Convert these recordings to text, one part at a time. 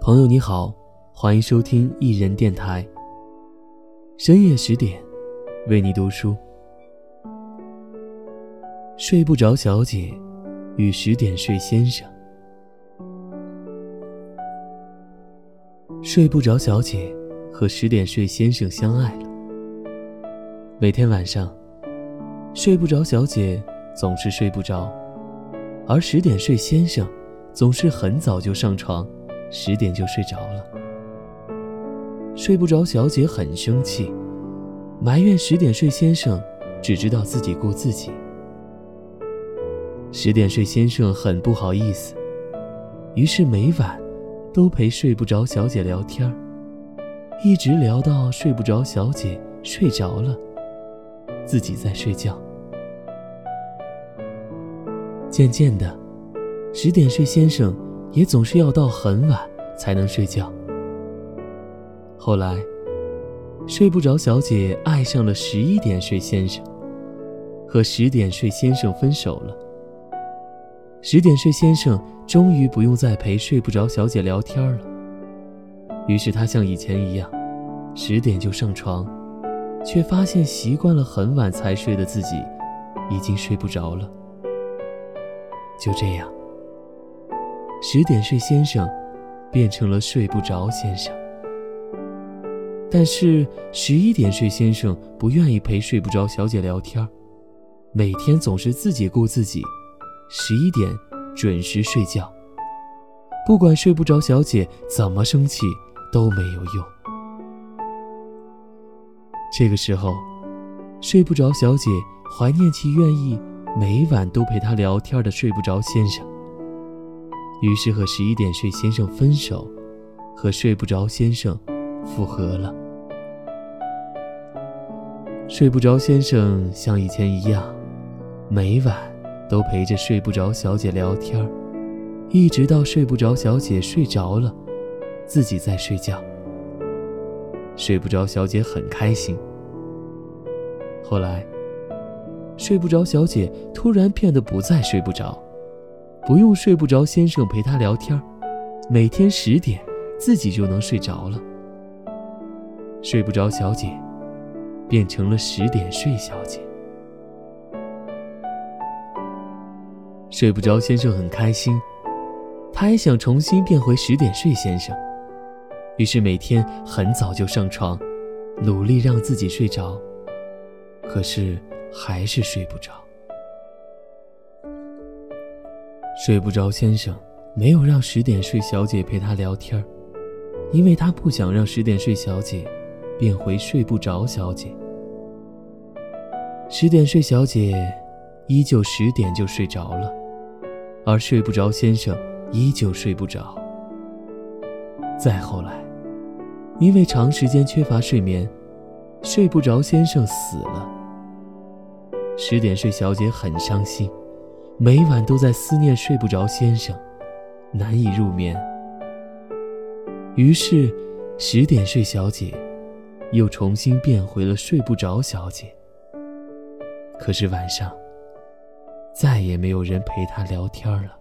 朋友你好，欢迎收听一人电台。深夜十点，为你读书。睡不着小姐与十点睡先生。睡不着小姐和十点睡先生相爱了。每天晚上，睡不着小姐总是睡不着，而十点睡先生总是很早就上床。十点就睡着了，睡不着。小姐很生气，埋怨十点睡先生只知道自己顾自己。十点睡先生很不好意思，于是每晚都陪睡不着小姐聊天一直聊到睡不着小姐睡着了，自己在睡觉。渐渐的，十点睡先生。也总是要到很晚才能睡觉。后来，睡不着小姐爱上了十一点睡先生，和十点睡先生分手了。十点睡先生终于不用再陪睡不着小姐聊天了，于是他像以前一样，十点就上床，却发现习惯了很晚才睡的自己，已经睡不着了。就这样。十点睡先生，变成了睡不着先生。但是十一点睡先生不愿意陪睡不着小姐聊天每天总是自己顾自己，十一点准时睡觉。不管睡不着小姐怎么生气都没有用。这个时候，睡不着小姐怀念起愿意每晚都陪她聊天的睡不着先生。于是和十一点睡先生分手，和睡不着先生复合了。睡不着先生像以前一样，每晚都陪着睡不着小姐聊天一直到睡不着小姐睡着了，自己在睡觉。睡不着小姐很开心。后来，睡不着小姐突然变得不再睡不着。不用睡不着先生陪她聊天每天十点自己就能睡着了。睡不着小姐变成了十点睡小姐。睡不着先生很开心，他也想重新变回十点睡先生，于是每天很早就上床，努力让自己睡着，可是还是睡不着。睡不着先生没有让十点睡小姐陪他聊天因为他不想让十点睡小姐变回睡不着小姐。十点睡小姐依旧十点就睡着了，而睡不着先生依旧睡不着。再后来，因为长时间缺乏睡眠，睡不着先生死了。十点睡小姐很伤心。每晚都在思念睡不着先生，难以入眠。于是，十点睡小姐又重新变回了睡不着小姐。可是晚上，再也没有人陪她聊天了。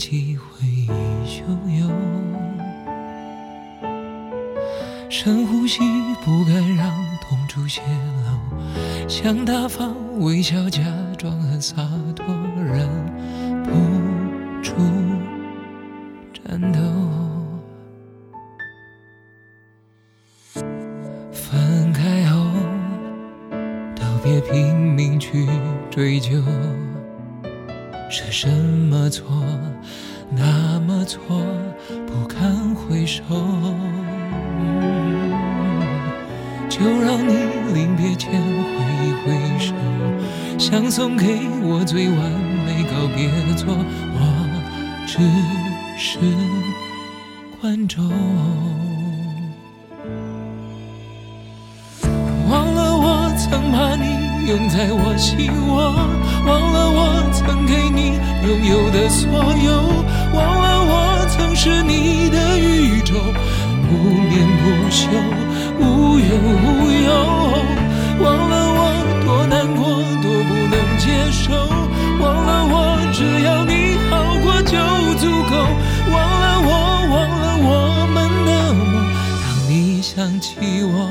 起回忆汹涌，深呼吸，不敢让痛处泄露，想大方微笑，假装很洒脱，忍不住颤抖。分开后，都别拼命去追究。是什么错？那么错，不堪回首。就让你临别前挥一挥手，想送给我最完美告别作，我只是观众。忘了我曾把你拥在我心窝。所有，忘了我曾是你的宇宙，不眠不休，无忧无忧，忘了我多难过，多不能接受，忘了我只要你好过就足够，忘了我，忘了我们的梦，当你想起我，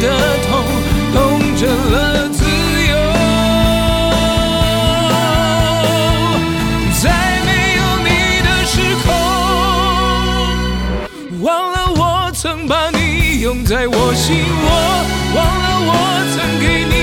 的痛痛成了自由，在没有你的时空，忘了我曾把你拥在我心窝，忘了我曾给你